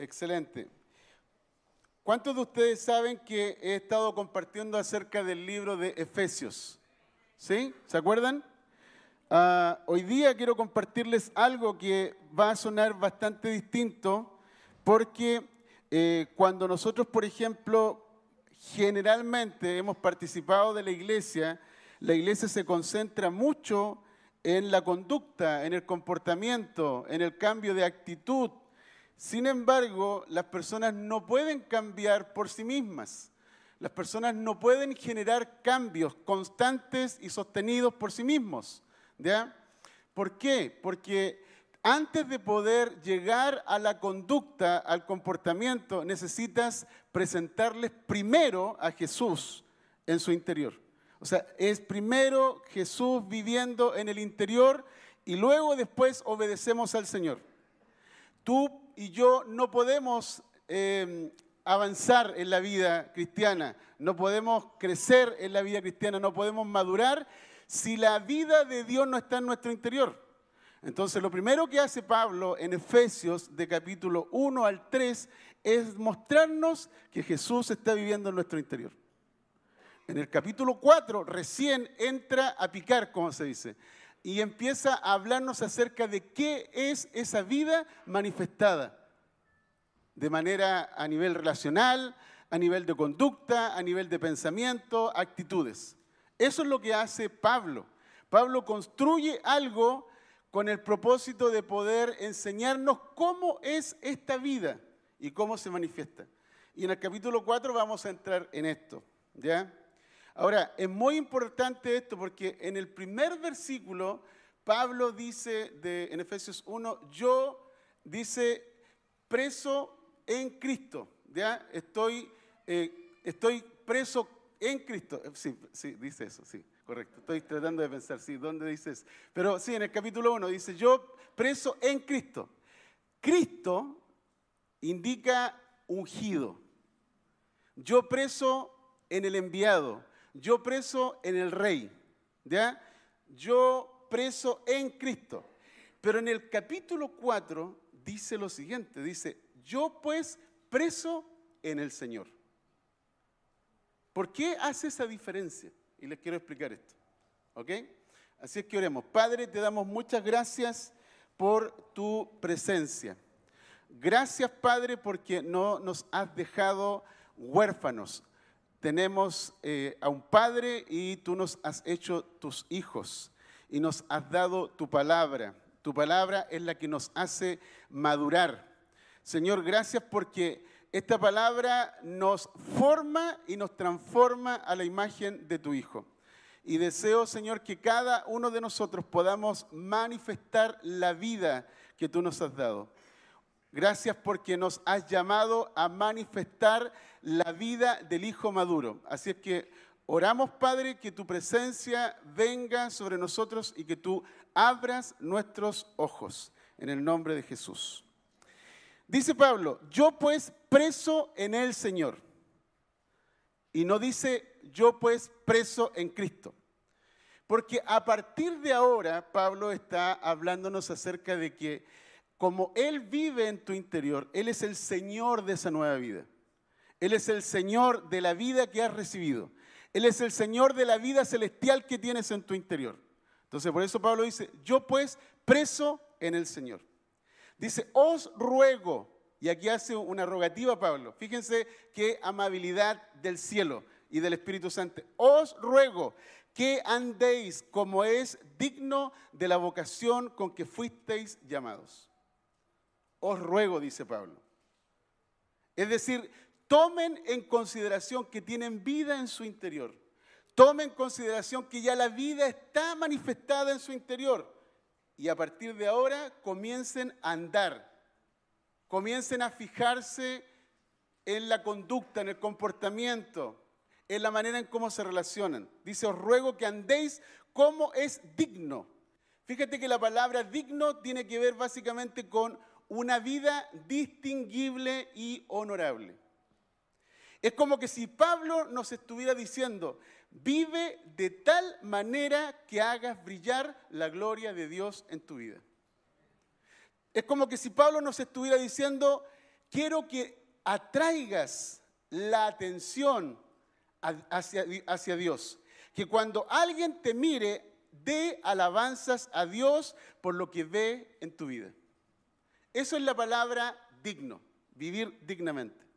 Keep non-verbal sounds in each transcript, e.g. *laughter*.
Excelente. ¿Cuántos de ustedes saben que he estado compartiendo acerca del libro de Efesios? ¿Sí? ¿Se acuerdan? Ah, hoy día quiero compartirles algo que va a sonar bastante distinto porque eh, cuando nosotros, por ejemplo, generalmente hemos participado de la iglesia, la iglesia se concentra mucho en la conducta, en el comportamiento, en el cambio de actitud. Sin embargo, las personas no pueden cambiar por sí mismas. Las personas no pueden generar cambios constantes y sostenidos por sí mismos. ¿ya? ¿Por qué? Porque antes de poder llegar a la conducta, al comportamiento, necesitas presentarles primero a Jesús en su interior. O sea, es primero Jesús viviendo en el interior y luego después obedecemos al Señor. Tú y yo no podemos eh, avanzar en la vida cristiana, no podemos crecer en la vida cristiana, no podemos madurar si la vida de Dios no está en nuestro interior. Entonces, lo primero que hace Pablo en Efesios de capítulo 1 al 3 es mostrarnos que Jesús está viviendo en nuestro interior. En el capítulo 4 recién entra a picar, como se dice, y empieza a hablarnos acerca de qué es esa vida manifestada, de manera a nivel relacional, a nivel de conducta, a nivel de pensamiento, actitudes. Eso es lo que hace Pablo. Pablo construye algo con el propósito de poder enseñarnos cómo es esta vida y cómo se manifiesta. Y en el capítulo 4 vamos a entrar en esto, ¿ya? Ahora, es muy importante esto porque en el primer versículo, Pablo dice de, en Efesios 1, yo, dice, preso en Cristo, ¿ya? Estoy, eh, estoy preso en Cristo. Eh, sí, sí, dice eso, sí, correcto. Estoy tratando de pensar, sí, ¿dónde dice eso? Pero sí, en el capítulo 1 dice, yo preso en Cristo. Cristo indica ungido. Yo preso en el enviado yo preso en el rey, ¿ya? Yo preso en Cristo. Pero en el capítulo 4 dice lo siguiente, dice, yo pues preso en el Señor. ¿Por qué hace esa diferencia? Y les quiero explicar esto. ¿Ok? Así es que oremos. Padre, te damos muchas gracias por tu presencia. Gracias, Padre, porque no nos has dejado huérfanos tenemos eh, a un Padre y tú nos has hecho tus hijos y nos has dado tu palabra. Tu palabra es la que nos hace madurar. Señor, gracias porque esta palabra nos forma y nos transforma a la imagen de tu Hijo. Y deseo, Señor, que cada uno de nosotros podamos manifestar la vida que tú nos has dado. Gracias porque nos has llamado a manifestar la vida del Hijo maduro. Así es que oramos, Padre, que tu presencia venga sobre nosotros y que tú abras nuestros ojos. En el nombre de Jesús. Dice Pablo, yo pues preso en el Señor. Y no dice yo pues preso en Cristo. Porque a partir de ahora Pablo está hablándonos acerca de que como Él vive en tu interior, Él es el Señor de esa nueva vida. Él es el Señor de la vida que has recibido. Él es el Señor de la vida celestial que tienes en tu interior. Entonces, por eso Pablo dice, yo pues preso en el Señor. Dice, os ruego, y aquí hace una rogativa Pablo, fíjense qué amabilidad del cielo y del Espíritu Santo, os ruego que andéis como es digno de la vocación con que fuisteis llamados. Os ruego, dice Pablo. Es decir, tomen en consideración que tienen vida en su interior. Tomen en consideración que ya la vida está manifestada en su interior. Y a partir de ahora comiencen a andar. Comiencen a fijarse en la conducta, en el comportamiento, en la manera en cómo se relacionan. Dice, os ruego que andéis como es digno. Fíjate que la palabra digno tiene que ver básicamente con una vida distinguible y honorable. Es como que si Pablo nos estuviera diciendo, vive de tal manera que hagas brillar la gloria de Dios en tu vida. Es como que si Pablo nos estuviera diciendo, quiero que atraigas la atención hacia, Dios. Que cuando alguien te mire, dé alabanzas a Dios por lo que ve en tu vida. Eso es la palabra digno, vivir dignamente.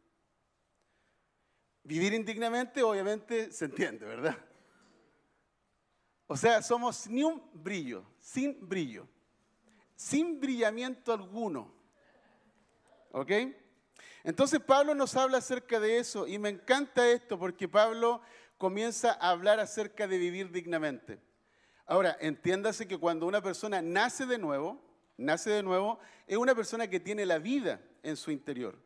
Vivir indignamente obviamente se entiende, ¿verdad? O sea, somos ni un brillo, sin brillo, sin brillamiento alguno. ¿Ok? Entonces Pablo nos habla acerca de eso y me encanta esto porque Pablo comienza a hablar acerca de vivir dignamente. Ahora, entiéndase que cuando una persona nace de nuevo, nace de nuevo, es una persona que tiene la vida en su interior.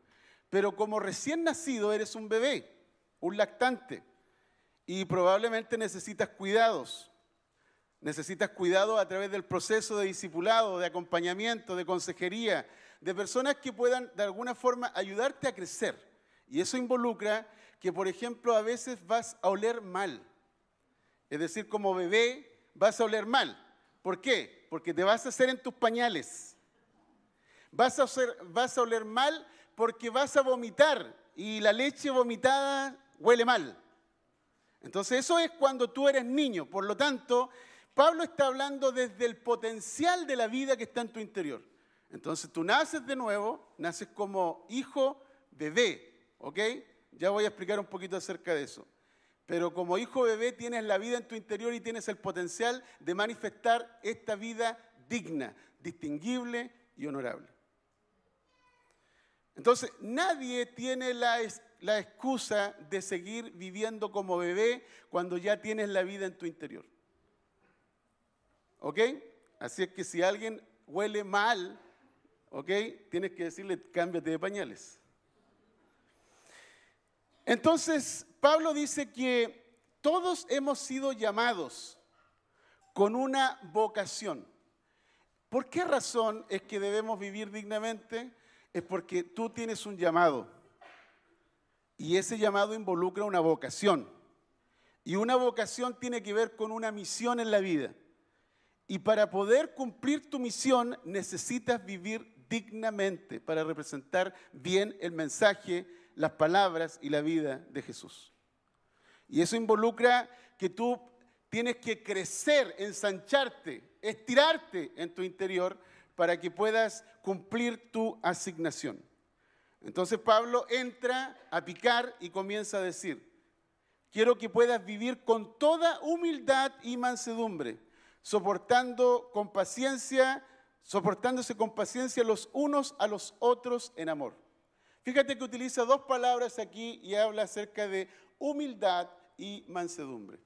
Pero como recién nacido eres un bebé, un lactante, y probablemente necesitas cuidados. Necesitas cuidado a través del proceso de discipulado, de acompañamiento, de consejería, de personas que puedan de alguna forma ayudarte a crecer. Y eso involucra que, por ejemplo, a veces vas a oler mal. Es decir, como bebé vas a oler mal. ¿Por qué? Porque te vas a hacer en tus pañales. Vas a, vas a oler mal porque vas a vomitar y la leche vomitada huele mal. Entonces eso es cuando tú eres niño. Por lo tanto, Pablo está hablando desde el potencial de la vida que está en tu interior. Entonces tú naces de nuevo, naces como hijo bebé, ¿ok? Ya voy a explicar un poquito acerca de eso. Pero como hijo bebé tienes la vida en tu interior y tienes el potencial de manifestar esta vida digna, distinguible y honorable. Entonces, nadie tiene la, la excusa de seguir viviendo como bebé cuando ya tienes la vida en tu interior. ¿Ok? Así es que si alguien huele mal, ¿ok? Tienes que decirle, cámbiate de pañales. Entonces, Pablo dice que todos hemos sido llamados con una vocación. ¿Por qué razón es que debemos vivir dignamente? Es porque tú tienes un llamado. Y ese llamado involucra una vocación. Y una vocación tiene que ver con una misión en la vida. Y para poder cumplir tu misión necesitas vivir dignamente para representar bien el mensaje las palabras y la vida de Jesús. Y eso involucra que tú tienes que crecer, ensancharte, estirarte en tu interior para que puedas cumplir tu asignación. Entonces Pablo entra a picar y comienza a decir, quiero que puedas vivir con toda humildad y mansedumbre, soportando con paciencia, soportándose con paciencia los unos a los otros en amor Fíjate que utiliza dos palabras aquí y habla acerca de humildad y mansedumbre.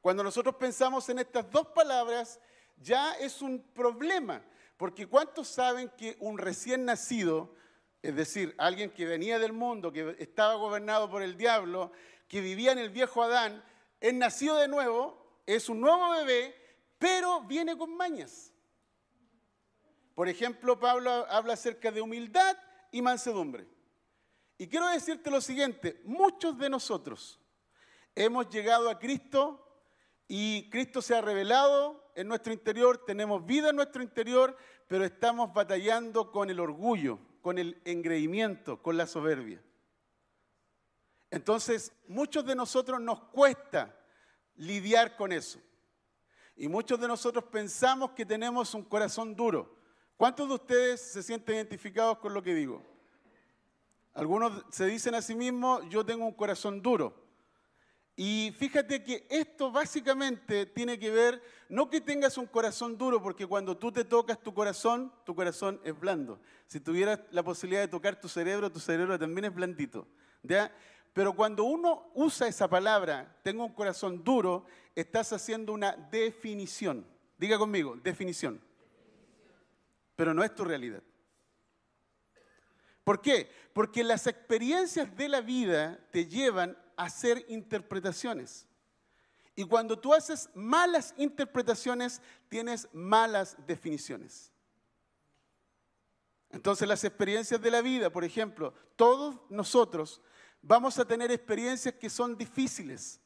Cuando nosotros pensamos en estas dos palabras, ya es un problema, porque ¿cuántos saben que un recién nacido, es decir, alguien que venía del mundo, que estaba gobernado por el diablo, que vivía en el viejo Adán, es nacido de nuevo, es un nuevo bebé, pero viene con mañas? Por ejemplo, Pablo habla acerca de humildad y mansedumbre. Y quiero decirte lo siguiente, muchos de nosotros hemos llegado a Cristo y Cristo se ha revelado en nuestro interior, tenemos vida en nuestro interior, pero estamos batallando con el orgullo, con el engreimiento, con la soberbia. Entonces, muchos de nosotros nos cuesta lidiar con eso. Y muchos de nosotros pensamos que tenemos un corazón duro. ¿Cuántos de ustedes se sienten identificados con lo que digo? Algunos se dicen a sí mismos, yo tengo un corazón duro. Y fíjate que esto básicamente tiene que ver, no que tengas un corazón duro, porque cuando tú te tocas tu corazón, tu corazón es blando. Si tuvieras la posibilidad de tocar tu cerebro, tu cerebro también es blandito. ¿ya? Pero cuando uno usa esa palabra, tengo un corazón duro, estás haciendo una definición. Diga conmigo, definición pero no es tu realidad. ¿Por qué? Porque las experiencias de la vida te llevan hacer interpretaciones. Y cuando tú haces malas interpretaciones, tienes malas definiciones. Entonces las experiencias de la vida, por ejemplo, todos nosotros vamos a tener experiencias que son difíciles.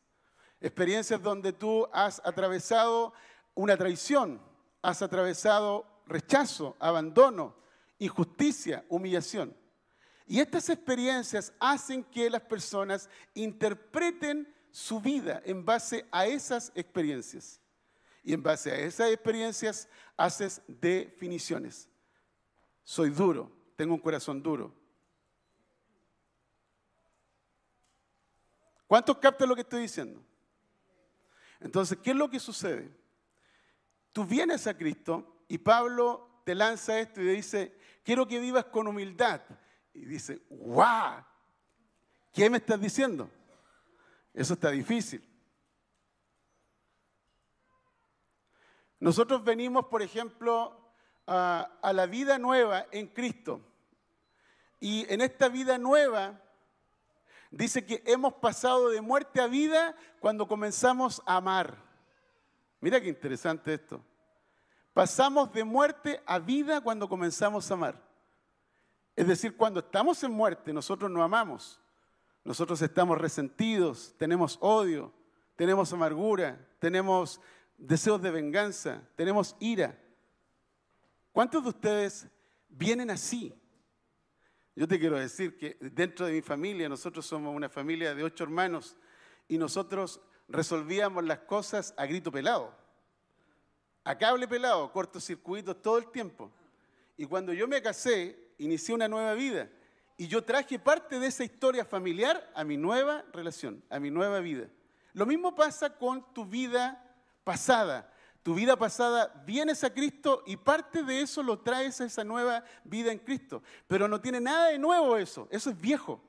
Experiencias donde tú has atravesado una traición, has atravesado rechazo, abandono, injusticia, humillación. Y estas experiencias hacen que las personas interpreten su vida en base a esas experiencias. Y en base a esas experiencias haces definiciones. Soy duro, tengo un corazón duro. ¿Cuántos captan lo que estoy diciendo? Entonces, ¿qué es lo que sucede? Tú vienes a Cristo y Pablo te lanza esto y te dice, quiero que vivas con humildad. Y dice, ¡guau! ¿Qué me estás diciendo? Eso está difícil. Nosotros venimos, por ejemplo, a, a, la vida nueva en Cristo. Y en esta vida nueva dice que hemos pasado de muerte a vida cuando comenzamos a amar. Mira qué interesante esto. Pasamos de muerte a vida cuando comenzamos a amar. Es decir, cuando estamos en muerte, nosotros no amamos. Nosotros estamos resentidos, tenemos odio, tenemos amargura, tenemos deseos de venganza, tenemos ira. ¿Cuántos de ustedes vienen así? Yo te quiero decir que dentro de mi familia, nosotros somos una familia de ocho hermanos y nosotros resolvíamos las cosas a grito pelado, a cable pelado, cortocircuitos todo el tiempo. Y cuando yo me casé, inicié una nueva vida y yo traje parte de esa historia familiar a mi nueva relación, a mi nueva vida. Lo mismo pasa con tu vida pasada. Tu vida pasada vienes a Cristo y parte de eso lo traes a esa nueva vida en Cristo. Pero no tiene nada de nuevo eso, eso es viejo.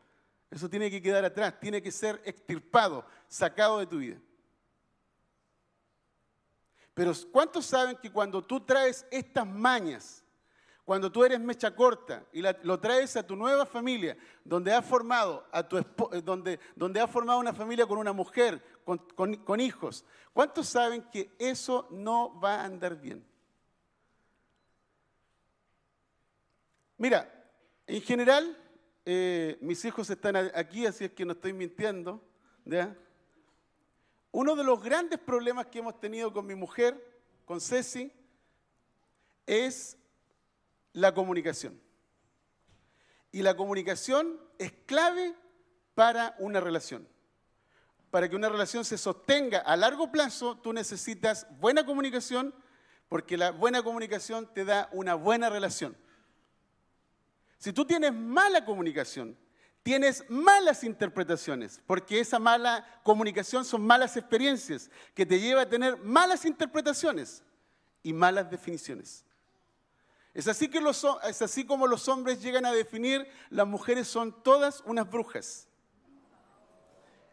Eso tiene que quedar atrás, tiene que ser extirpado, sacado de tu vida. Pero ¿cuántos saben que cuando tú traes estas mañas, cuando tú eres mecha corta y lo traes a tu nueva familia, donde has formado a tu eh, donde, donde has formado una familia con una mujer, con, con, hijos, ¿cuántos saben que eso no va a andar bien? Mira, en general, eh, mis hijos están aquí, así es que no estoy mintiendo. Uno de los grandes problemas que hemos tenido con mi mujer, con Ceci, es la comunicación. Y la comunicación es clave para una relación. Para que una relación se sostenga a largo plazo, tú necesitas buena comunicación, porque la buena comunicación te da una buena relación. Si tú tienes mala comunicación, tienes malas interpretaciones, porque esa mala comunicación son malas experiencias que te lleva a tener malas interpretaciones y malas definiciones. Es así, que los, es así como los hombres llegan a definir, las mujeres son todas unas brujas.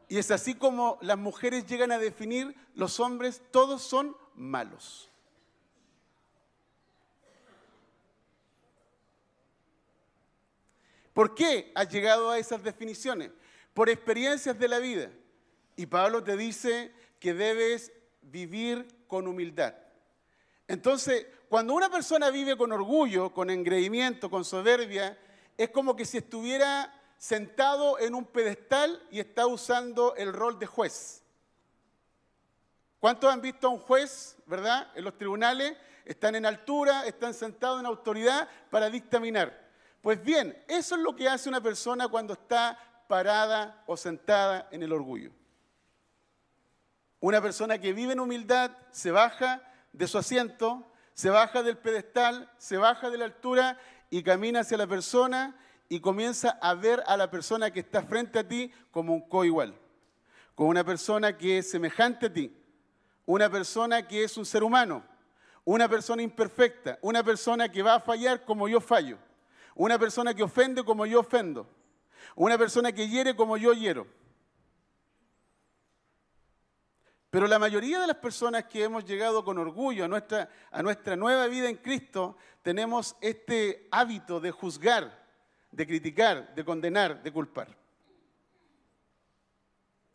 Y es así como las mujeres llegan a definir, los hombres todos son malos. ¿Por qué has llegado a esas definiciones? Por experiencias de la vida. Y Pablo te dice que debes vivir con humildad. Entonces, cuando una persona vive con orgullo, con engreimiento, con soberbia, es como que si estuviera sentado en un pedestal y está usando el rol de juez. ¿Cuántos han visto a un juez, verdad? En los tribunales están en altura, están sentados en autoridad para dictaminar. Pues bien, eso es lo que hace una persona cuando está parada o sentada en el orgullo. Una persona que vive en humildad se baja de su asiento, se baja del pedestal, se baja de la altura y camina hacia la persona y comienza a ver a la persona que está frente a ti como un coigual, como una persona que es semejante a ti, una persona que es un ser humano, una persona imperfecta, una persona que va a fallar como yo fallo, una persona que ofende como yo ofendo, una persona que hiere como yo hiero. Pero la mayoría de las personas que hemos llegado con orgullo a nuestra, a nuestra nueva vida en Cristo, tenemos este hábito de juzgar, de criticar, de condenar, de culpar.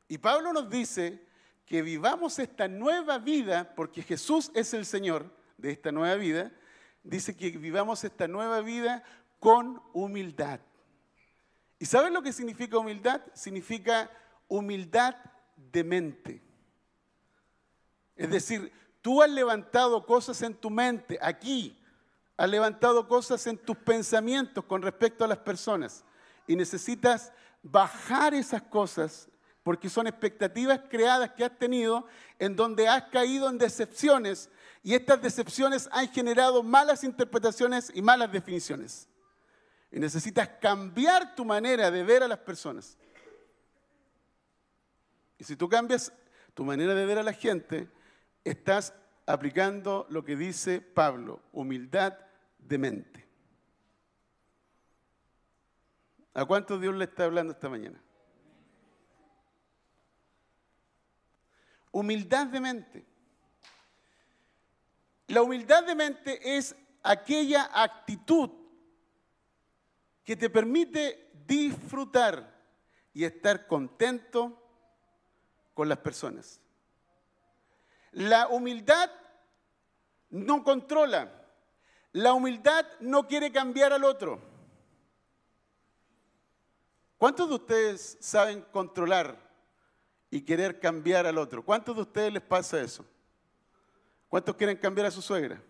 Y Pablo nos dice que vivamos esta nueva vida, porque Jesús es el Señor de esta nueva vida, dice que vivamos esta nueva vida con humildad. ¿Y sabes lo que significa humildad? Significa humildad de mente. Es decir, tú has levantado cosas en tu mente, aquí, has levantado cosas en tus pensamientos con respecto a las personas. y necesitas bajar esas cosas porque son expectativas creadas que has tenido en donde has caído en decepciones y estas decepciones han generado malas interpretaciones y malas definiciones. Y necesitas cambiar tu manera de ver a las personas. Y si tú cambias tu manera de ver a la gente, estás aplicando lo que dice Pablo, humildad de mente. ¿A cuántos Dios le está hablando esta mañana? Humildad de mente. La humildad de mente es aquella actitud que te permite disfrutar y estar contento con las personas. La humildad no controla. La humildad no quiere cambiar al otro. ¿Cuántos de ustedes saben controlar y querer cambiar al otro? ¿Cuántos de ustedes les pasa eso? ¿Cuántos quieren cambiar a su suegra?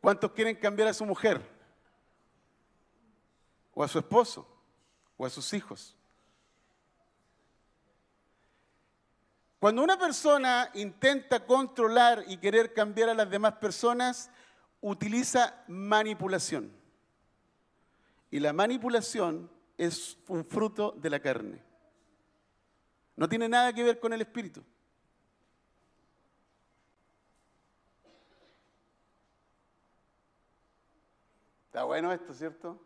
¿Cuántos quieren cambiar a su mujer? ¿O a su esposo? ¿O a sus hijos? Cuando una persona intenta controlar y querer cambiar a las demás personas, utiliza manipulación. Y la manipulación es un fruto de la carne. No tiene nada que ver con el espíritu. Está bueno esto, ¿cierto?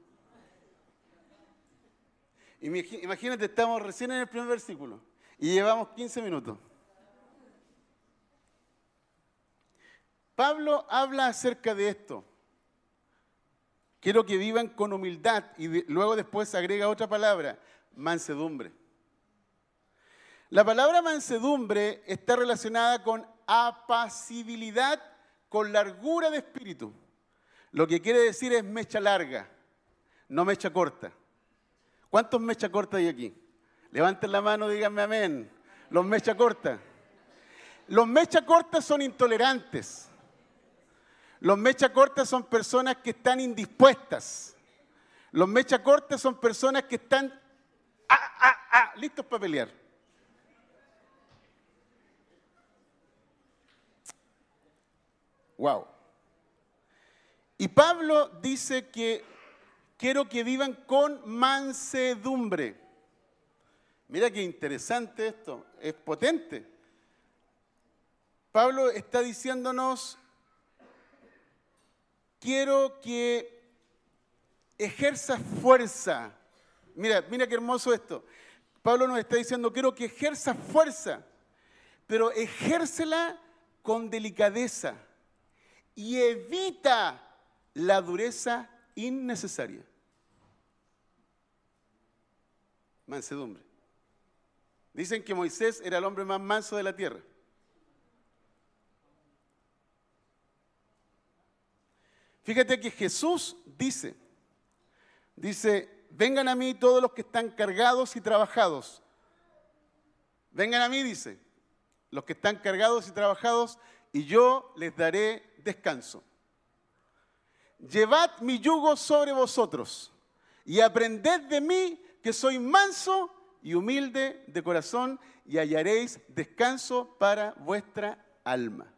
Imagínate, estamos recién en el primer versículo y llevamos 15 minutos. Pablo habla acerca de esto. Quiero que vivan con humildad y luego después agrega otra palabra, mansedumbre. La palabra mansedumbre está relacionada con apacibilidad, con largura de espíritu. Lo que quiere decir es mecha larga, no mecha corta. ¿Cuántos mecha corta hay aquí? Levanten la mano, díganme amén. Los mecha corta. Los mecha cortas son intolerantes. Los mecha cortas son personas que están indispuestas. Los mecha cortas son personas que están ah, ah, ah, listos para pelear. Wow. Y Pablo dice que quiero que vivan con mansedumbre. Mira qué interesante esto, es potente. Pablo está diciéndonos quiero que ejerza fuerza. Mira, mira qué hermoso esto. Pablo nos está diciendo, quiero que ejerza fuerza, pero ejércela con delicadeza y evita la dureza innecesaria. Mansedumbre. Dicen que Moisés era el hombre más manso de la tierra. Fíjate que Jesús dice, dice, vengan a mí todos los que están cargados y trabajados. Vengan a mí, dice, los que están cargados y trabajados, y yo les daré descanso. Llevad mi yugo sobre vosotros y aprended de mí que soy manso y humilde de corazón y hallaréis descanso para vuestra alma.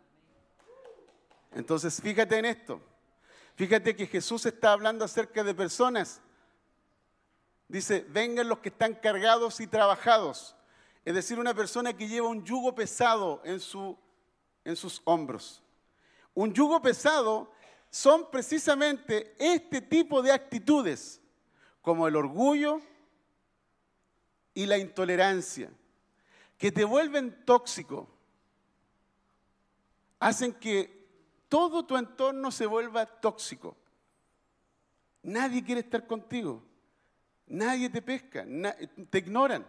Entonces, fíjate en esto. Fíjate que Jesús está hablando acerca de personas. Dice, vengan los que están cargados y trabajados. Es decir, una persona que lleva un yugo pesado en, su, en sus hombros. Un yugo pesado son precisamente este tipo de actitudes, como el orgullo y la intolerancia, que te vuelven tóxico, hacen que todo tu entorno se vuelva tóxico. Nadie quiere estar contigo. Nadie te pesca, te ignoran.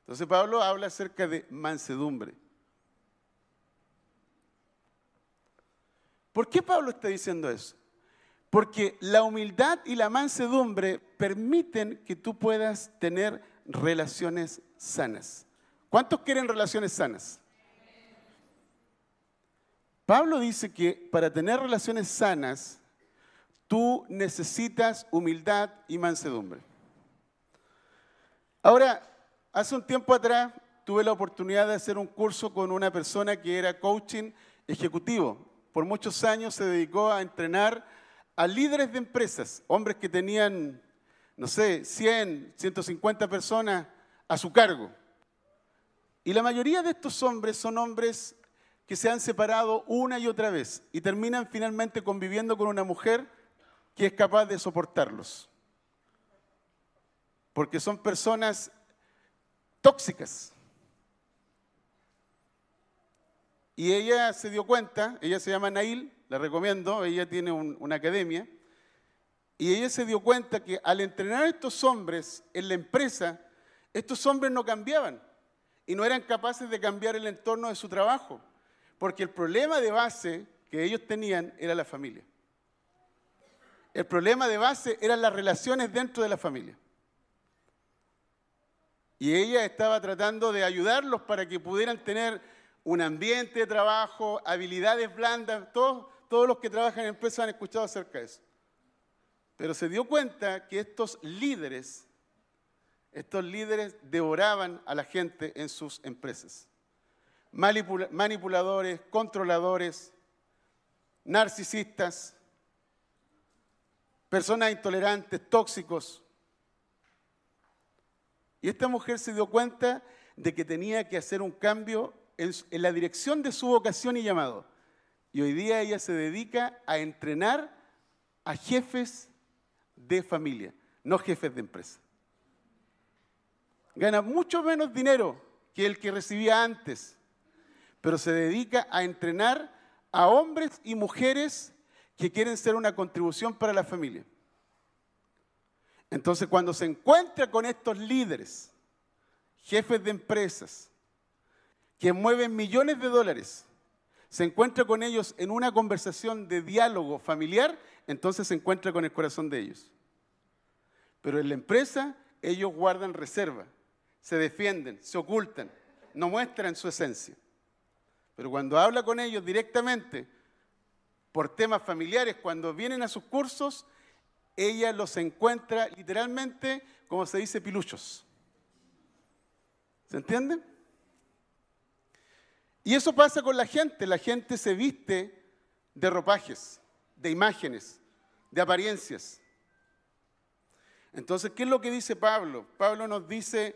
Entonces Pablo habla acerca de mansedumbre. ¿Por qué Pablo está diciendo eso? Porque la humildad y la mansedumbre permiten que tú puedas tener relaciones sanas. ¿Cuántos quieren relaciones sanas? Pablo dice que para tener relaciones sanas, tú necesitas humildad y mansedumbre. Ahora, hace un tiempo atrás tuve la oportunidad de hacer un curso con una persona que era coaching ejecutivo. Por muchos años se dedicó a entrenar a líderes de empresas, hombres que tenían, no sé, 100, 150 personas a su cargo. Y la mayoría de estos hombres son hombres que se han separado una y otra vez y terminan finalmente conviviendo con una mujer que es capaz de soportarlos. Porque son personas tóxicas. Y ella se dio cuenta, ella se llama Nail, la recomiendo, ella tiene una academia, y ella se dio cuenta que al entrenar a estos hombres en la empresa, estos hombres no cambiaban y no eran capaces de cambiar el entorno de su trabajo, porque el problema de base que ellos tenían era la familia. El problema de base eran las relaciones dentro de la familia. Y ella estaba tratando de ayudarlos para que pudieran tener un ambiente de trabajo, habilidades blandas. Todos, todos los que trabajan en empresas han escuchado acerca de eso. Pero se dio cuenta que estos líderes estos líderes devoraban a la gente en sus empresas. manipuladores, controladores, narcisistas, personas intolerantes, tóxicos. Y esta mujer se dio cuenta de que tenía que hacer un cambio en, la dirección de su vocación y llamado. Y hoy día ella se dedica a entrenar a jefes de familia, no jefes de empresa gana mucho menos dinero que el que recibía antes, pero se dedica a entrenar a hombres y mujeres que quieren ser una contribución para la familia. Entonces, cuando se encuentra con estos líderes, jefes de empresas, que mueven millones de dólares, se encuentra con ellos en una conversación de diálogo familiar, entonces se encuentra con el corazón de ellos. Pero en la empresa ellos guardan reserva se defienden, se ocultan, no muestran su esencia. Pero cuando habla con ellos directamente, por temas familiares, cuando vienen a sus cursos, ella los encuentra literalmente, como se dice, piluchos. ¿Se entiende? Y eso pasa con la gente. La gente se viste de ropajes, de imágenes, de apariencias. Entonces, ¿qué es lo que dice Pablo? Pablo nos dice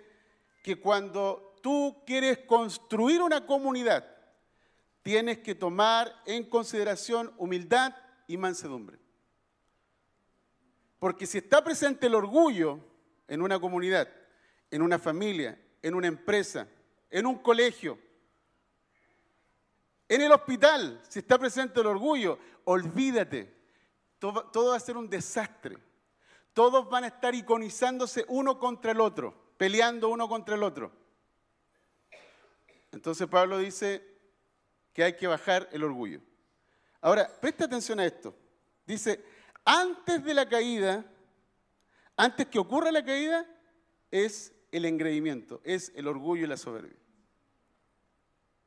que cuando tú quieres construir una comunidad, tienes que tomar en consideración humildad y mansedumbre. Porque si está presente el orgullo en una comunidad, en una familia, en una empresa, en un colegio, en el hospital, si está presente el orgullo, olvídate, todo, va a ser un desastre. Todos van a estar iconizándose uno contra el otro peleando uno contra el otro. Entonces Pablo dice que hay que bajar el orgullo. Ahora, presta atención a esto. Dice, antes de la caída, antes que ocurra la caída, es el engreimiento, es el orgullo y la soberbia.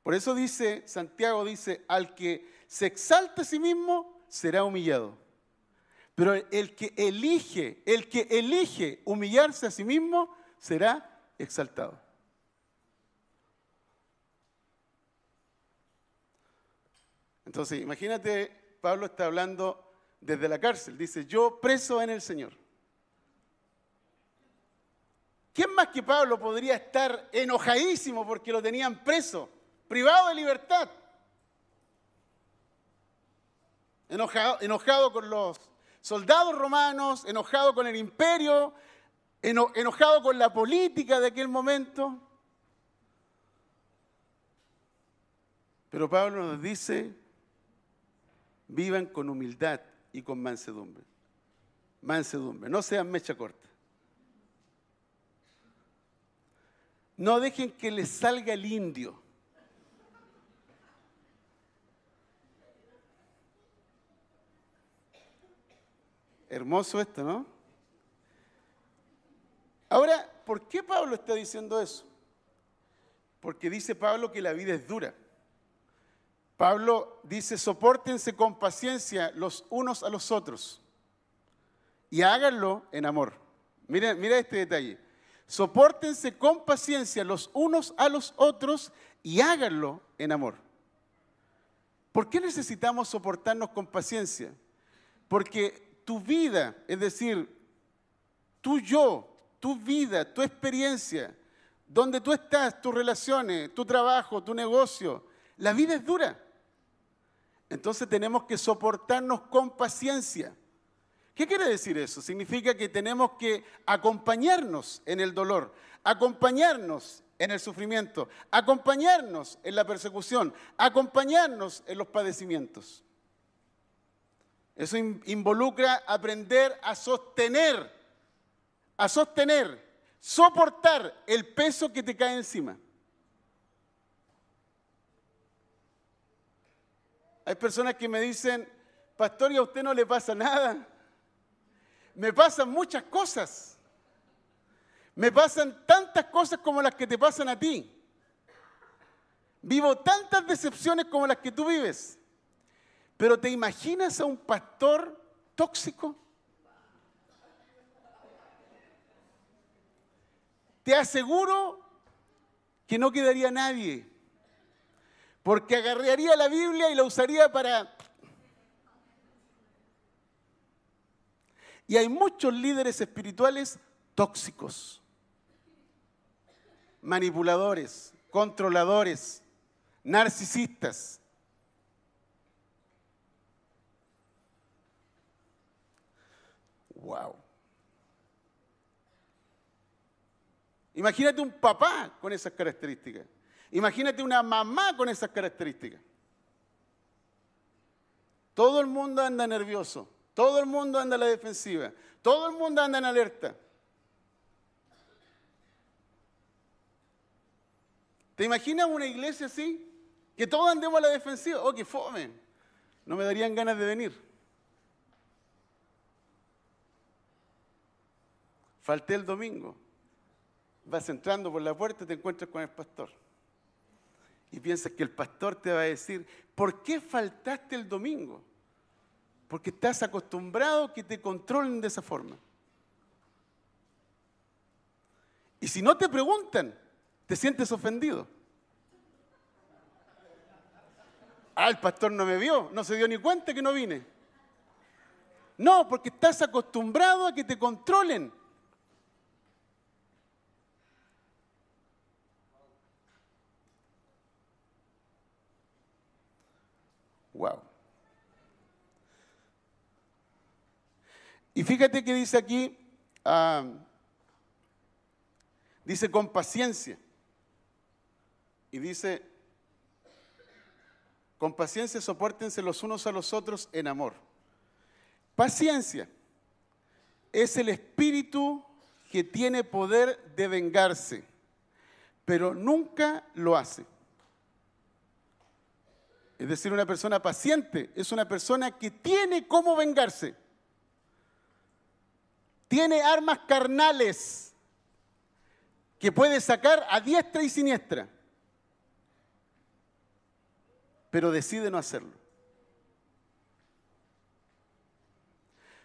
Por eso dice, Santiago dice, al que se exalta a sí mismo, será humillado. Pero el que elige, el que elige humillarse a sí mismo, será exaltado. Entonces, imagínate, Pablo está hablando desde la cárcel, dice, yo preso en el Señor. ¿Quién más que Pablo podría estar enojadísimo porque lo tenían preso, privado de libertad? Enojado, enojado con los soldados romanos, enojado con el imperio, enojado con la política de aquel momento. Pero Pablo nos dice, vivan con humildad y con mansedumbre. Mansedumbre, no sean mecha corta. No dejen que les salga el indio. Hermoso esto, ¿no? Ahora, ¿por qué Pablo está diciendo eso? Porque dice Pablo que la vida es dura. Pablo dice, soportense con paciencia los unos a los otros y háganlo en amor. Mira, mira este detalle. Sopórtense con paciencia los unos a los otros y háganlo en amor. ¿Por qué necesitamos soportarnos con paciencia? Porque tu vida, es decir, tu yo, tu vida, tu experiencia, donde tú estás, tus relaciones, tu trabajo, tu negocio, la vida es dura. Entonces tenemos que soportarnos con paciencia. ¿Qué quiere decir eso? Significa que tenemos que acompañarnos en el dolor, acompañarnos en el sufrimiento, acompañarnos en la persecución, acompañarnos en los padecimientos. Eso involucra aprender a sostener, a sostener, soportar el peso que te cae encima. Hay personas que me dicen, pastor, ¿y a usted no le pasa nada? Me pasan muchas cosas. Me pasan tantas cosas como las que te pasan a ti. Vivo tantas decepciones como las que tú vives. Pero ¿te imaginas a un pastor tóxico? Te aseguro que no quedaría nadie, porque agarraría la Biblia y la usaría para... Y hay muchos líderes espirituales tóxicos manipuladores, controladores, narcisistas. Wow. Imagínate un papá con esas características. Imagínate una mamá con esas características. Todo el mundo anda nervioso, todo el mundo anda a la defensiva, todo el mundo anda en alerta. ¿Te imaginas una iglesia así? Que todos andemos a la defensiva. Oh, qué fome. No me darían ganas de venir. Falté el domingo. Vas entrando por la puerta y te encuentras con el pastor. Y piensas que el pastor te va a decir, ¿por qué faltaste el domingo? Porque estás acostumbrado que te controlen de esa forma. Y si no te preguntan, te sientes ofendido. Ah, el pastor no me vio, no se dio ni cuenta que no vine. No, porque estás acostumbrado a que te controlen. Wow. Y fíjate que dice aquí, ah, dice con paciencia. Y dice, con paciencia soportense los unos a los otros en amor. Paciencia es el espíritu que tiene poder de vengarse, pero nunca lo hace. Es decir, una persona paciente es una persona que tiene cómo vengarse. Tiene armas carnales que puede sacar a diestra y siniestra pero decide no hacerlo.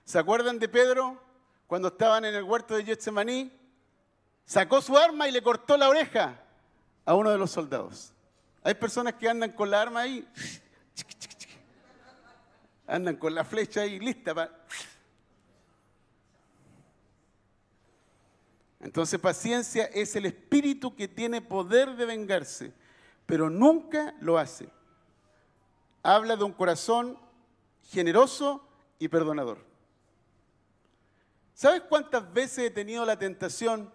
¿Se acuerdan de Pedro cuando estaban en el huerto de Getsemaní? Sacó su arma y le cortó la oreja a uno de los soldados. Hay personas que andan con la arma ahí, andan con la flecha ahí lista para... Entonces paciencia es el espíritu que tiene poder de vengarse, pero nunca lo hace. Habla de un corazón generoso y perdonador. ¿Sabes cuántas veces he tenido la tentación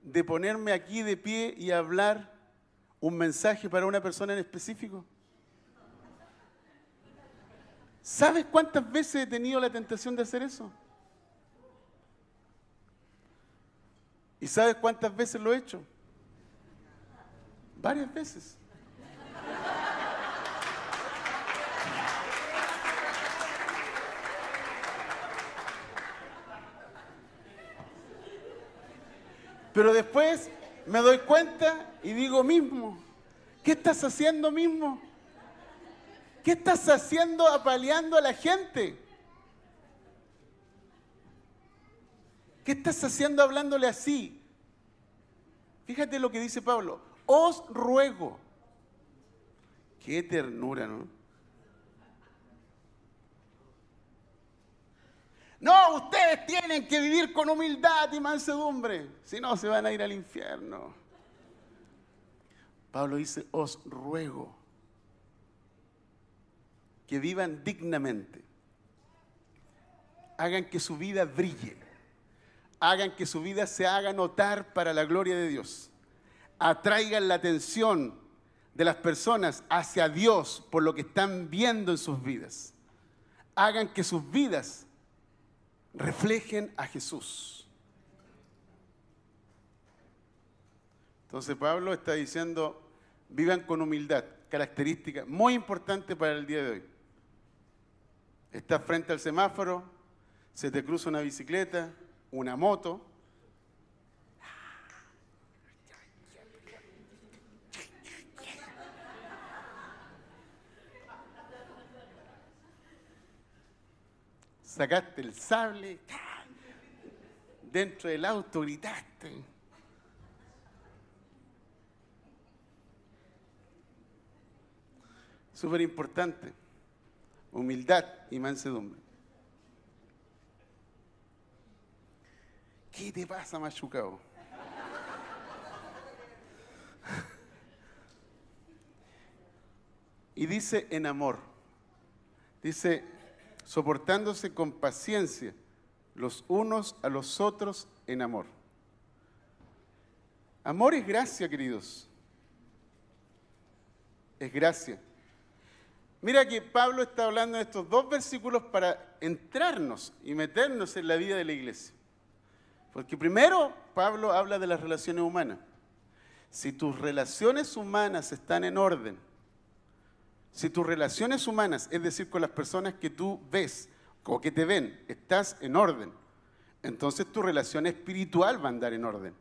de ponerme aquí de pie y hablar un mensaje para una persona en específico? ¿Sabes cuántas veces he tenido la tentación de hacer eso? ¿Y sabes cuántas veces lo he hecho? Varias veces. Pero después me doy cuenta y digo mismo, ¿qué estás haciendo mismo? ¿Qué estás haciendo apaleando a la gente? ¿Qué estás haciendo hablándole así? Fíjate lo que dice Pablo. Os ruego. Qué ternura, ¿no? No, ustedes tienen que vivir con humildad y mansedumbre, si no se van a ir al infierno. Pablo dice, os ruego que vivan dignamente, hagan que su vida brille, hagan que su vida se haga notar para la gloria de Dios, atraigan la atención de las personas hacia Dios por lo que están viendo en sus vidas, hagan que sus vidas reflejen a Jesús. Entonces Pablo está diciendo, vivan con humildad, característica muy importante para el día de hoy. Estás frente al semáforo, se te cruza una bicicleta, una moto. Sacaste el sable, dentro del auto gritaste. Súper importante humildad y mansedumbre. ¿Qué te pasa, machucado? *laughs* Y dice en amor, dice soportándose con paciencia los unos a los otros en amor. Amor es gracia, queridos. Es gracia. Mira que Pablo está hablando en estos dos versículos para entrarnos y meternos en la vida de la iglesia. Porque primero Pablo habla de las relaciones humanas. Si tus relaciones humanas están en orden, si tus relaciones humanas, es decir, con las personas que tú ves o que te ven, estás en orden, entonces tu relación espiritual va a andar en orden.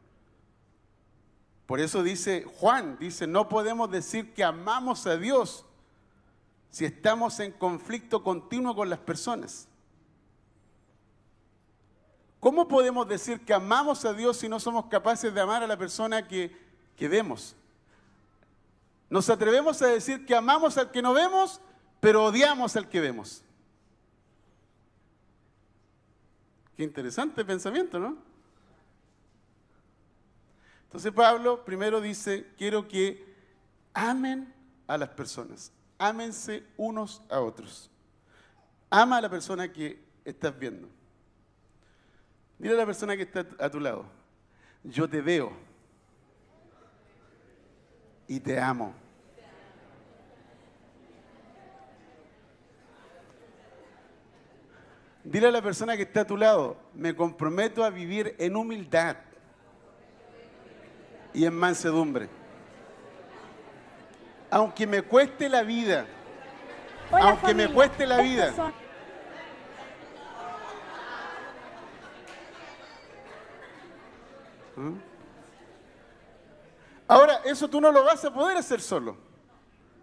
Por eso dice Juan, dice, no podemos decir que amamos a Dios si estamos en conflicto continuo con las personas? ¿Cómo podemos decir que amamos a Dios si no somos capaces de amar a la persona que, que vemos? Nos atrevemos a decir que amamos al que no vemos, pero odiamos al que vemos. Qué interesante pensamiento, ¿no? Entonces Pablo primero dice, quiero que amen a las personas ámense unos a otros. Ama a la persona que estás viendo. Dile a la persona que está a tu lado, yo te veo y te amo. Dile a la persona que está a tu lado, me comprometo a vivir en humildad y en mansedumbre aunque me cueste la vida, aunque me cueste la vida. ¿Mm? Eso tú no lo vas a poder hacer solo.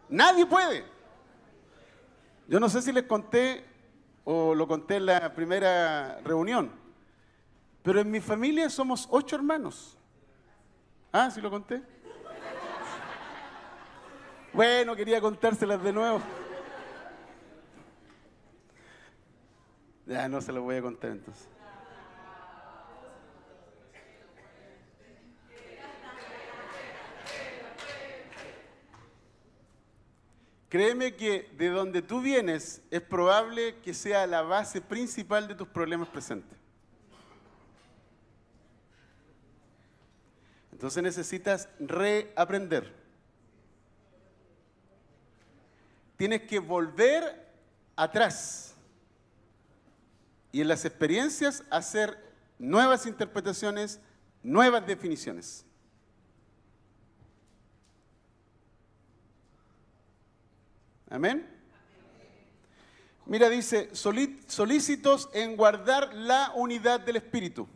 Nadie puede. Yo no sé si les conté o lo conté en la primera reunión, pero en mi familia somos ocho hermanos. Ah, ¿sí lo conté? Bueno, quería contárselas de nuevo. Ya no se las voy a contar entonces. Créeme que de donde tú vienes es probable que sea la base principal de tus problemas presentes. Entonces necesitas reaprender. tienes que volver atrás y en las experiencias hacer nuevas interpretaciones, nuevas definiciones. Amén. Mira, dice, solícitos en guardar la unidad del Espíritu.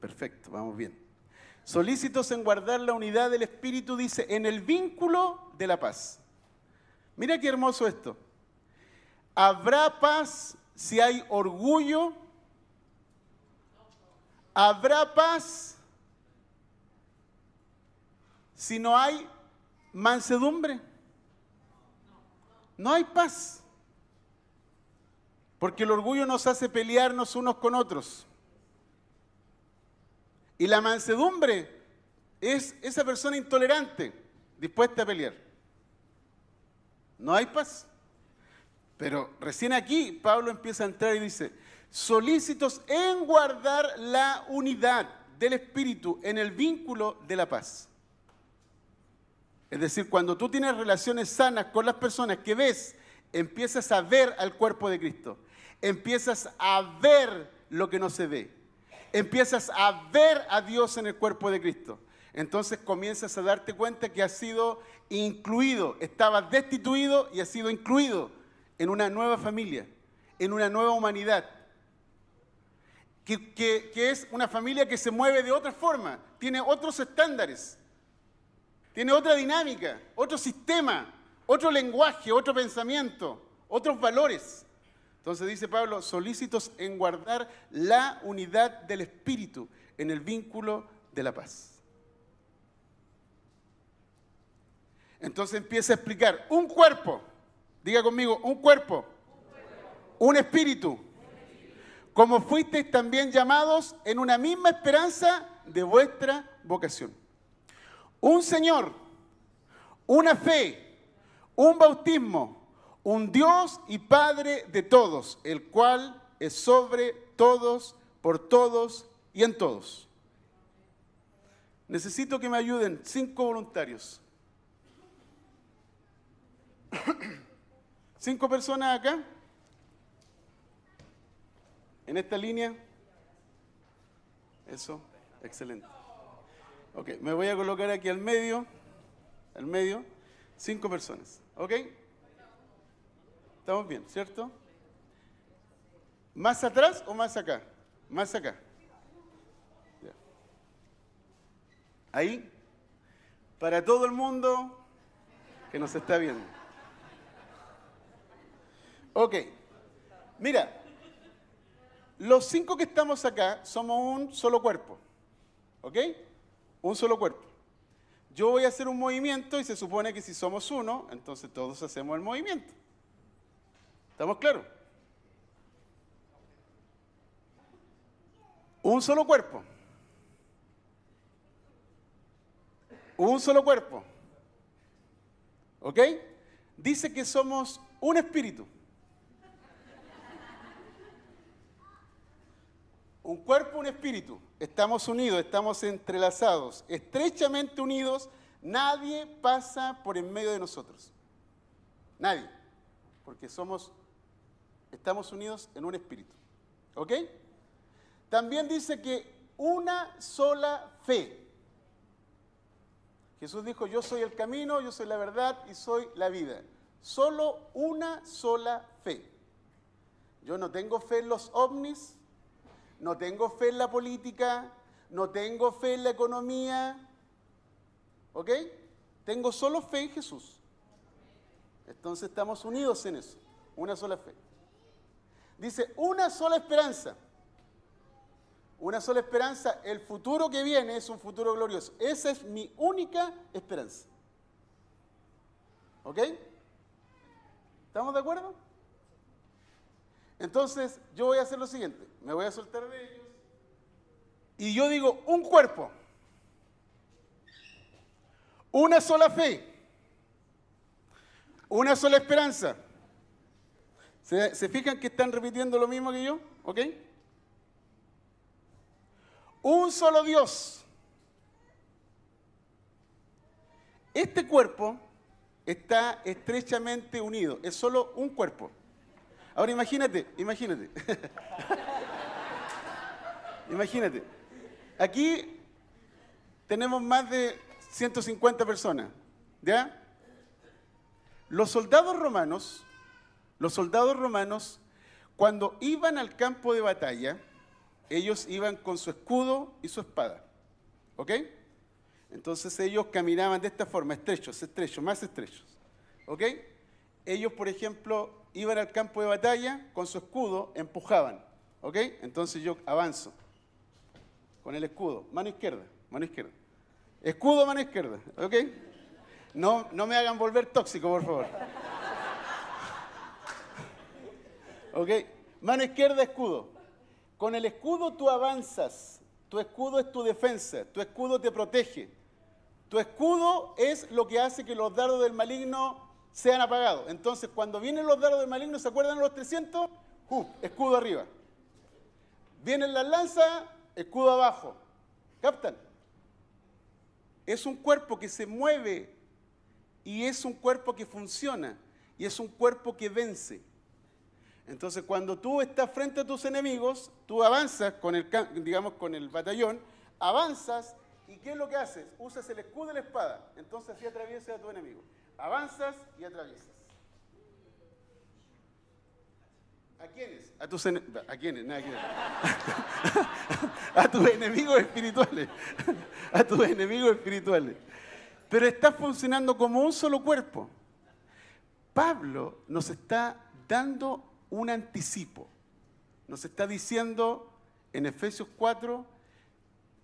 Perfecto, vamos bien. Solícitos en guardar la unidad del Espíritu, dice, en el vínculo de la paz. Mira qué hermoso esto. ¿Habrá paz si hay orgullo? ¿Habrá paz si no hay mansedumbre? No hay paz. Porque el orgullo nos hace pelearnos unos con otros. Y la mansedumbre es esa persona intolerante, dispuesta a pelear. No hay paz. Pero recién aquí Pablo empieza a entrar y dice, solícitos en guardar la unidad del Espíritu en el vínculo de la paz. Es decir, cuando tú tienes relaciones sanas con las personas que ves, empiezas a ver al cuerpo de Cristo. Empiezas a ver lo que no se ve. Empiezas a ver a Dios en el cuerpo de Cristo. Entonces comienzas a darte cuenta que has sido incluido, estabas destituido y has sido incluido en una nueva familia, en una nueva humanidad. Que, que, es una familia que se mueve de otra forma, tiene otros estándares, tiene otra dinámica, otro sistema, otro lenguaje, otro pensamiento, otros valores. Entonces dice Pablo, solícitos en guardar la unidad del espíritu en el vínculo de la paz. Entonces empieza a explicar, un cuerpo, diga conmigo, un cuerpo, un espíritu, como fuisteis también llamados en una misma esperanza de vuestra vocación. Un Señor, una fe, un bautismo, un Dios y Padre de todos, el cual es sobre todos, por todos y en todos. Necesito que me ayuden cinco voluntarios. *coughs* ¿Cinco personas acá? ¿En esta línea? Eso, excelente. Ok, me voy a colocar aquí al medio, al medio, cinco personas. ¿Ok? Estamos bien, ¿cierto? ¿Más atrás o más acá? Más acá. Ahí, para todo el mundo que nos está viendo. Ok. Mira, los cinco que estamos acá somos un solo cuerpo. ¿Ok? Un solo cuerpo. Yo voy a hacer un movimiento y se supone que si somos uno, entonces todos hacemos el movimiento. ¿Estamos claros? Un solo cuerpo. Un solo cuerpo. ¿Ok? Dice que somos un espíritu. Un cuerpo, un espíritu. Estamos unidos, estamos entrelazados, estrechamente unidos. Nadie pasa por en medio de nosotros. Nadie. Porque somos, estamos unidos en un espíritu. ¿Ok? También dice que una sola fe. Jesús dijo, yo soy el camino, yo soy la verdad y soy la vida. Solo una sola fe. Yo no tengo fe en los ovnis, no tengo fe en la política, no tengo fe en la economía, ¿ok? Tengo solo fe en Jesús. Entonces estamos unidos en eso, una sola fe. Dice, una sola esperanza. Una sola esperanza, el futuro que viene es un futuro glorioso. Esa es mi única esperanza. ¿Ok? ¿Estamos de acuerdo? Entonces, yo voy a hacer lo siguiente. Me voy a soltar de ellos. Y yo digo, un cuerpo. Una sola fe. Una sola esperanza. ¿Se, fijan que están repitiendo lo mismo que yo? ¿Ok? Un solo Dios. Este cuerpo está estrechamente unido. Es solo un cuerpo. Ahora imagínate, imagínate. *laughs* imagínate. Aquí tenemos más de 150 personas, ¿ya? Los soldados romanos, los soldados romanos, cuando iban al campo de batalla, ellos iban con su escudo y su espada, ¿ok? Entonces ellos caminaban de esta forma, estrechos, estrechos, más estrechos, ¿ok? ellos, por ejemplo, iban al campo de batalla con su escudo, empujaban. ¿Ok? Entonces yo avanzo con el escudo, mano izquierda, mano izquierda. Escudo, mano izquierda, ¿ok? No, no me hagan volver tóxico, por favor. *laughs* ¿Ok? Mano izquierda, escudo. Con el escudo tú avanzas. Tu escudo es tu defensa. Tu escudo te protege. Tu escudo es lo que hace que los dardos del maligno sean apagados. Entonces, cuando vienen los dardos del maligno, ¿se acuerdan los 300? Uh, escudo arriba. Vienen las lanzas, escudo abajo. ¿Captan? Es un cuerpo que se mueve y es un cuerpo que funciona y es un cuerpo que vence. Entonces, cuando tú estás frente a tus enemigos, tú avanzas con el, digamos, con el batallón, avanzas y ¿qué es lo que haces? Usas el escudo y la espada. Entonces así atraviesas a tu enemigo. Avanzas y atraviesas. ¿A quiénes? A tus, ¿A quiénes? *laughs* tus enemigos espirituales. *laughs* a tus enemigos espirituales. Pero está funcionando como un solo cuerpo. Pablo nos está dando un anticipo. Nos está diciendo en Efesios 4,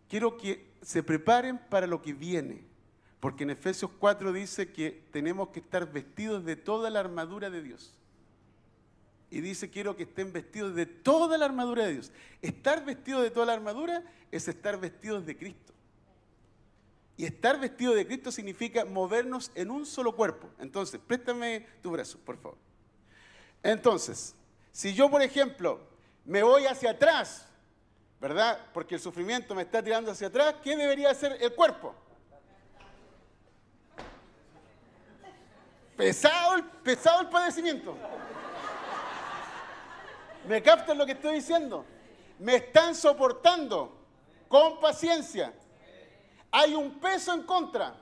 quiero que se preparen para lo que viene. Porque en Efesios 4 dice que tenemos que estar vestidos de toda la armadura de Dios. Y dice, quiero que estén vestidos de toda la armadura de Dios. Estar vestido de toda la armadura es estar vestidos de Cristo. Y estar vestido de Cristo significa movernos en un solo cuerpo. Entonces, préstame tu brazo, por favor. Entonces, si yo, por ejemplo, me voy hacia atrás, ¿verdad? Porque el sufrimiento me está tirando hacia atrás, ¿qué debería hacer el cuerpo? Pesado pesado el padecimiento. ¿Me captan lo que estoy diciendo? Me están soportando con paciencia. Hay un peso en contra.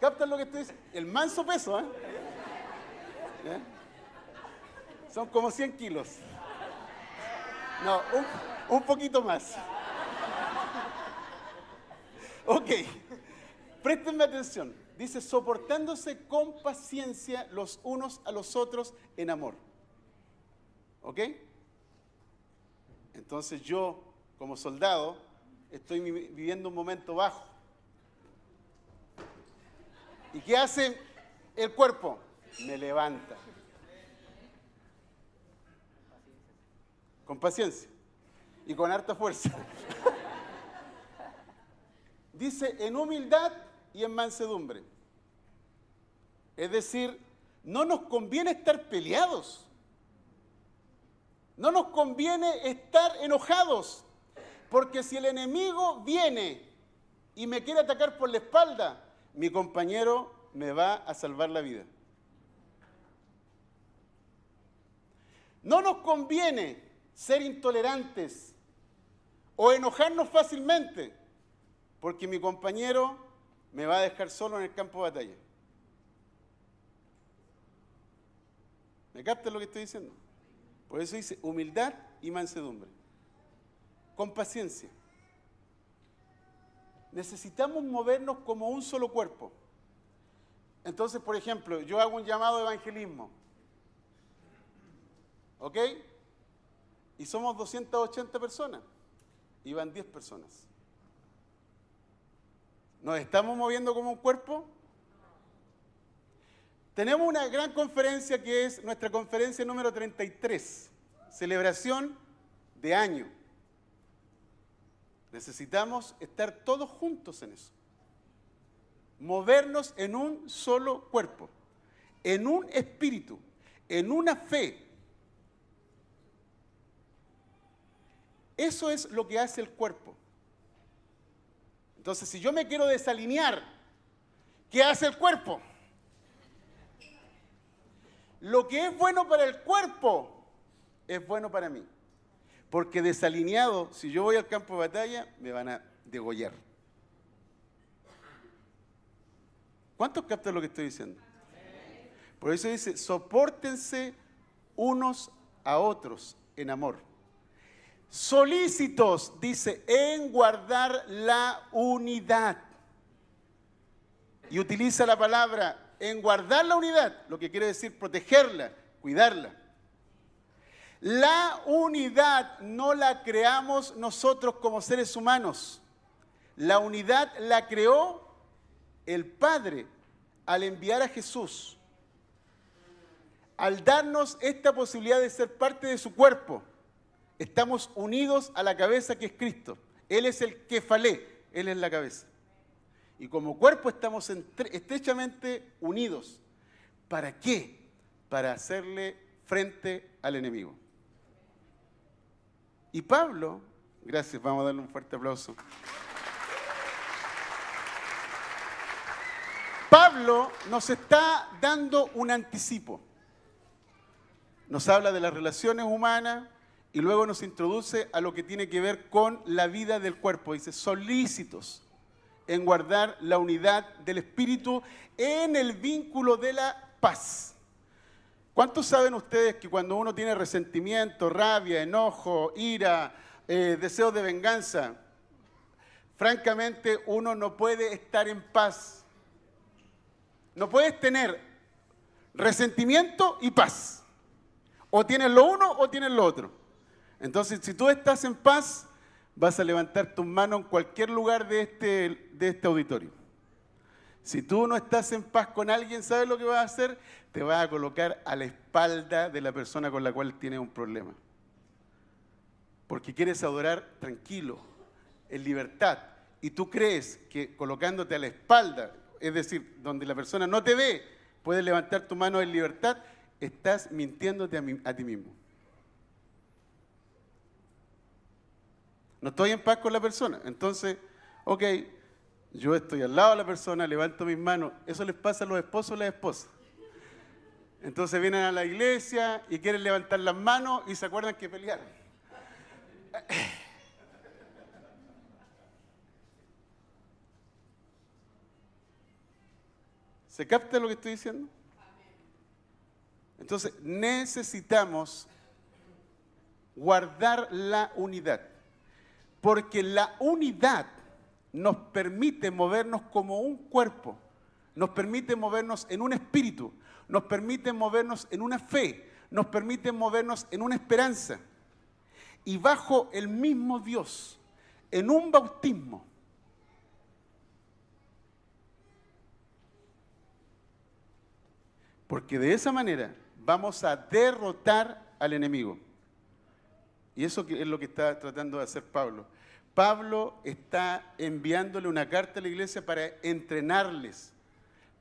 ¿Captan lo que estoy diciendo? El manso peso, ¿eh? ¿Eh? Son como 100 kilos. No, un, un poquito más. Ok, préstenme atención. Dice, soportándose con paciencia los unos a los otros en amor. ¿Ok? Entonces yo, como soldado, estoy viviendo un momento bajo. ¿Y qué hace el cuerpo? Me levanta. Con paciencia y con harta fuerza. *laughs* Dice, en humildad y en mansedumbre. Es decir, no nos conviene estar peleados. No nos conviene estar enojados. Porque si el enemigo viene y me quiere atacar por la espalda, mi compañero me va a salvar la vida. No nos conviene ser intolerantes o enojarnos fácilmente, porque mi compañero me va a dejar solo en el campo de batalla. ¿Me captas lo que estoy diciendo? Por eso dice humildad y mansedumbre. Con paciencia. Necesitamos movernos como un solo cuerpo. Entonces, por ejemplo, yo hago un llamado de evangelismo. ¿Ok? Y somos 280 personas. Y van 10 personas. ¿Nos estamos moviendo como un cuerpo? Tenemos una gran conferencia que es nuestra conferencia número 33, celebración de año. Necesitamos estar todos juntos en eso. Movernos en un solo cuerpo, en un espíritu, en una fe. Eso es lo que hace el cuerpo. Entonces, si yo me quiero desalinear, ¿qué hace el cuerpo? Lo que es bueno para el cuerpo es bueno para mí. Porque desalineado, si yo voy al campo de batalla, me van a degollar. ¿Cuántos captan lo que estoy diciendo? Por eso dice, soportense unos a otros en amor solícitos, dice, en guardar la unidad. y utiliza la palabra en guardar la unidad, lo que quiere decir protegerla, cuidarla. La unidad no la creamos nosotros como seres humanos. La unidad la creó el Padre al enviar a Jesús, al darnos esta posibilidad de ser parte de su cuerpo. Estamos unidos a la cabeza que es Cristo. Él es el que falé, Él es la cabeza. Y como cuerpo estamos estrechamente unidos. ¿Para qué? Para hacerle frente al enemigo. Y Pablo, gracias, vamos a darle un fuerte aplauso. Pablo nos está dando un anticipo. Nos habla de las relaciones humanas y luego nos introduce a lo que tiene que ver con la vida del cuerpo. Dice, solícitos en guardar la unidad del espíritu en el vínculo de la paz. ¿Cuántos saben ustedes que cuando uno tiene resentimiento, rabia, enojo, ira, eh, deseo de venganza, francamente uno no puede estar en paz? No puedes tener resentimiento y paz. O tienes lo uno o tienes lo otro. Entonces, si tú estás en paz, vas a levantar tus manos en cualquier lugar de este, de este auditorio. Si tú no estás en paz con alguien, ¿sabes lo que vas a hacer? Te vas a colocar a la espalda de la persona con la cual tienes un problema. Porque quieres adorar tranquilo, en libertad. Y tú crees que colocándote a la espalda, es decir, donde la persona no te ve, puedes levantar tu mano en libertad, estás mintiéndote a, a ti mismo. No estoy en paz con la persona. Entonces, ok, yo estoy al lado de la persona, levanto mis manos. Eso les pasa a los esposos o las esposas. Entonces vienen a la iglesia y quieren levantar las manos y se acuerdan que pelearon. *laughs* ¿Se capta lo que estoy diciendo? Entonces necesitamos guardar la unidad porque la unidad nos permite movernos como un cuerpo, nos permite movernos en un espíritu, nos permite movernos en una fe, nos permite movernos en una esperanza. Y bajo el mismo Dios, en un bautismo, porque de esa manera vamos a derrotar al enemigo. Y eso es lo que está tratando de hacer Pablo. Pablo está enviándole una carta a la iglesia para entrenarles,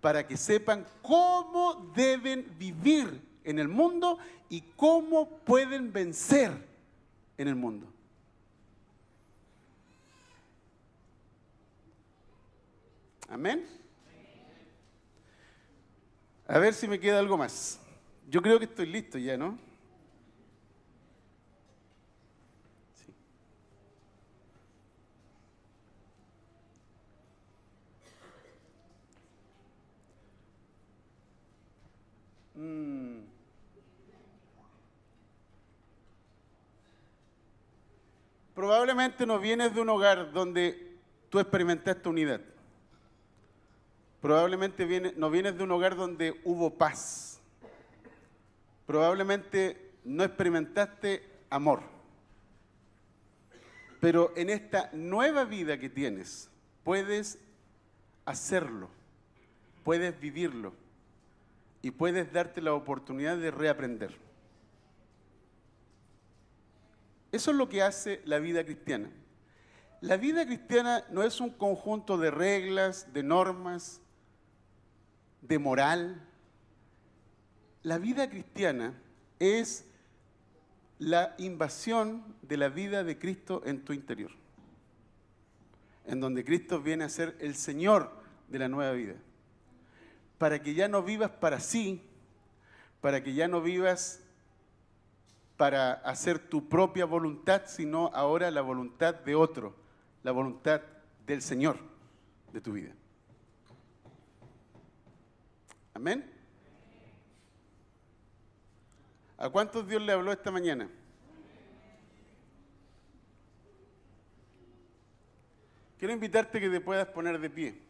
para que sepan cómo deben vivir en el mundo y cómo pueden vencer en el mundo. Amén. A ver si me queda algo más. Yo creo que estoy listo ya, ¿no? Mm. Probablemente no vienes de un hogar donde tú experimentaste unidad. Probablemente viene, no vienes de un hogar donde hubo paz. Probablemente no experimentaste amor. Pero en esta nueva vida que tienes, puedes hacerlo, puedes vivirlo y puedes darte la oportunidad de reaprender. Eso es lo que hace la vida cristiana. La vida cristiana no es un conjunto de reglas, de normas, de moral. La vida cristiana es la invasión de la vida de Cristo en tu interior, en donde Cristo viene a ser el Señor de la nueva vida para que ya no vivas para sí, para que ya no vivas para hacer tu propia voluntad, sino ahora la voluntad de otro, la voluntad del Señor de tu vida. Amén. ¿A cuántos Dios le habló esta mañana? Quiero invitarte que te puedas poner de pie.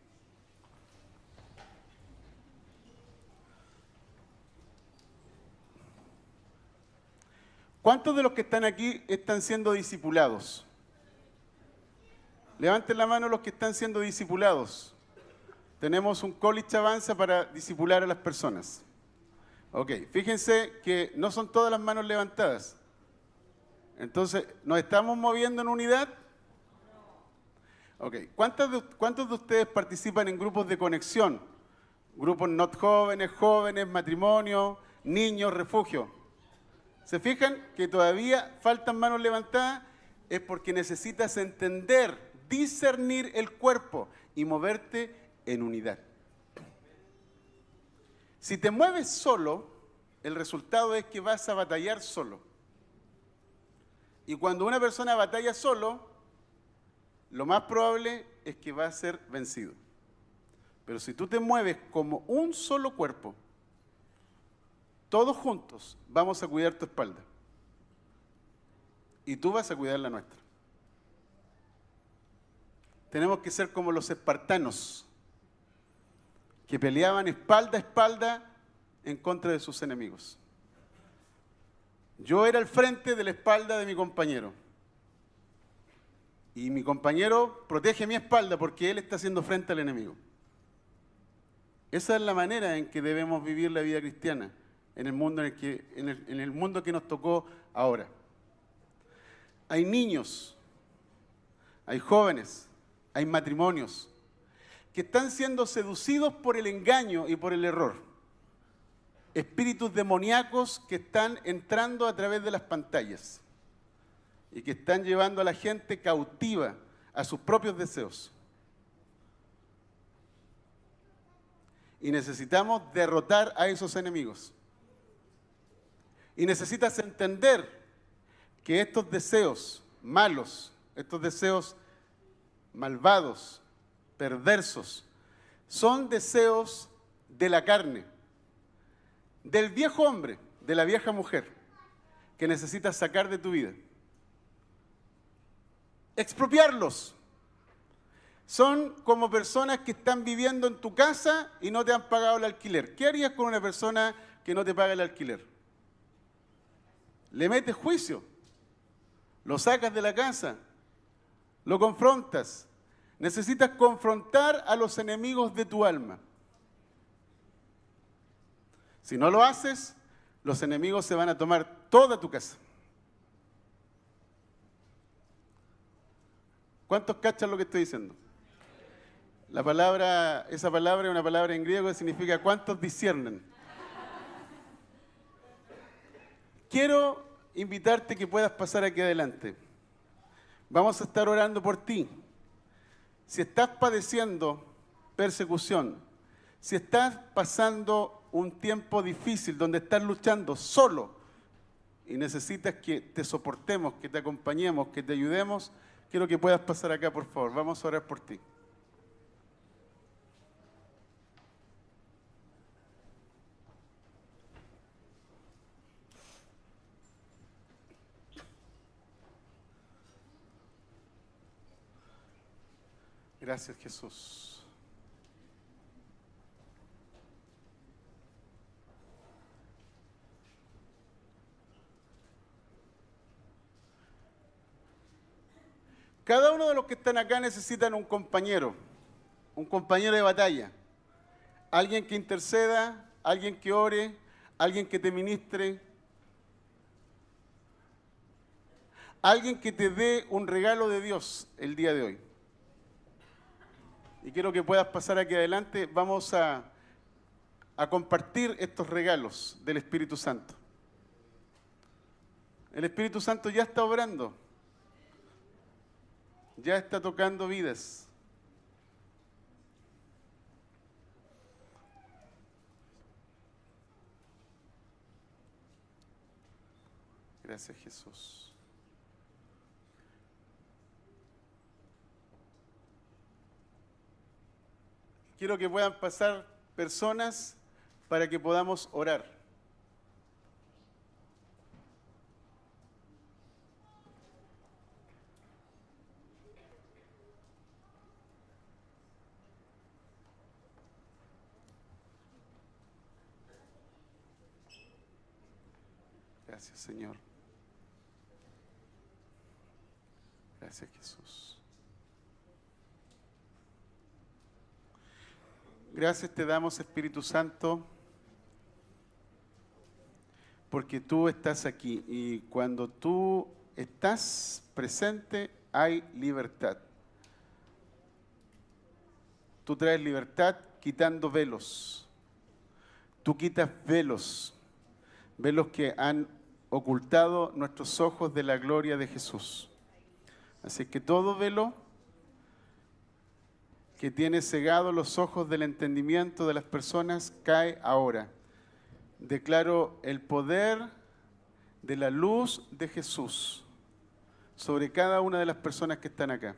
¿Cuántos de los que están aquí están siendo discipulados? Levanten la mano los que están siendo discipulados. Tenemos un college avanza para discipular a las personas. Ok, fíjense que no son todas las manos levantadas. Entonces, ¿nos estamos moviendo en unidad? Ok, ¿cuántos de, ¿cuántos de ustedes participan en grupos de conexión? Grupos not jóvenes, jóvenes, matrimonio, niños, refugio. ¿Se fijan que todavía faltan manos levantadas? Es porque necesitas entender, discernir el cuerpo y moverte en unidad. Si te mueves solo, el resultado es que vas a batallar solo. Y cuando una persona batalla solo, lo más probable es que va a ser vencido. Pero si tú te mueves como un solo cuerpo, todos juntos vamos a cuidar tu espalda. Y tú vas a cuidar la nuestra. Tenemos que ser como los espartanos, que peleaban espalda a espalda en contra de sus enemigos. Yo era el frente de la espalda de mi compañero. Y mi compañero protege mi espalda porque él está haciendo frente al enemigo. Esa es la manera en que debemos vivir la vida cristiana en el mundo, en el que, en el, mundo que nos tocó ahora. Hay niños, hay jóvenes, hay matrimonios que están siendo seducidos por el engaño y por el error. Espíritus demoníacos que están entrando a través de las pantallas y que están llevando a la gente cautiva a sus propios deseos. Y necesitamos derrotar a esos enemigos. Y necesitas entender que estos deseos malos, estos deseos malvados, perversos, son deseos de la carne, del viejo hombre, de la vieja mujer, que necesitas sacar de tu vida. Expropiarlos. Son como personas que están viviendo en tu casa y no te han pagado el alquiler. ¿Qué harías con una persona que no te paga el alquiler? Le metes juicio, lo sacas de la casa, lo confrontas. Necesitas confrontar a los enemigos de tu alma. Si no lo haces, los enemigos se van a tomar toda tu casa. ¿Cuántos cachan lo que estoy diciendo? La palabra, esa palabra es una palabra en griego que significa cuántos disciernen. Quiero invitarte que puedas pasar aquí adelante. Vamos a estar orando por ti. Si estás padeciendo persecución, si estás pasando un tiempo difícil donde estás luchando solo y necesitas que te soportemos, que te acompañemos, que te ayudemos, quiero que puedas pasar acá, por favor. Vamos a orar por ti. Gracias Jesús. Cada uno de los que están acá necesitan un compañero, un compañero de batalla, alguien que interceda, alguien que ore, alguien que te ministre, alguien que te dé un regalo de Dios el día de hoy y quiero que puedas pasar aquí adelante, vamos a, a compartir estos regalos del Espíritu Santo. El Espíritu Santo ya está obrando, ya está tocando vidas. Gracias Jesús. quiero que puedan pasar personas para que podamos orar. Gracias Señor. Gracias Jesús. Gracias te damos Espíritu Santo porque tú estás aquí y cuando tú estás presente hay libertad. Tú traes libertad quitando velos. Tú quitas velos, velos que han ocultado nuestros ojos de la gloria de Jesús. Así que todo velo que tiene cegado los ojos del entendimiento de las personas cae ahora. Declaro el poder de la luz de Jesús sobre cada una de las personas que están acá.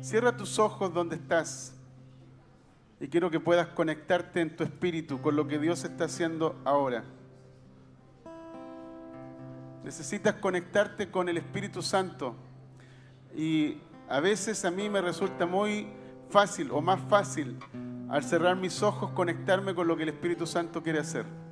Cierra tus ojos donde estás y quiero que puedas conectarte en tu espíritu con lo que Dios está haciendo ahora. Necesitas conectarte con el Espíritu Santo y a veces a mí me resulta muy fácil o más fácil al cerrar mis ojos conectarme con lo que el Espíritu Santo quiere hacer.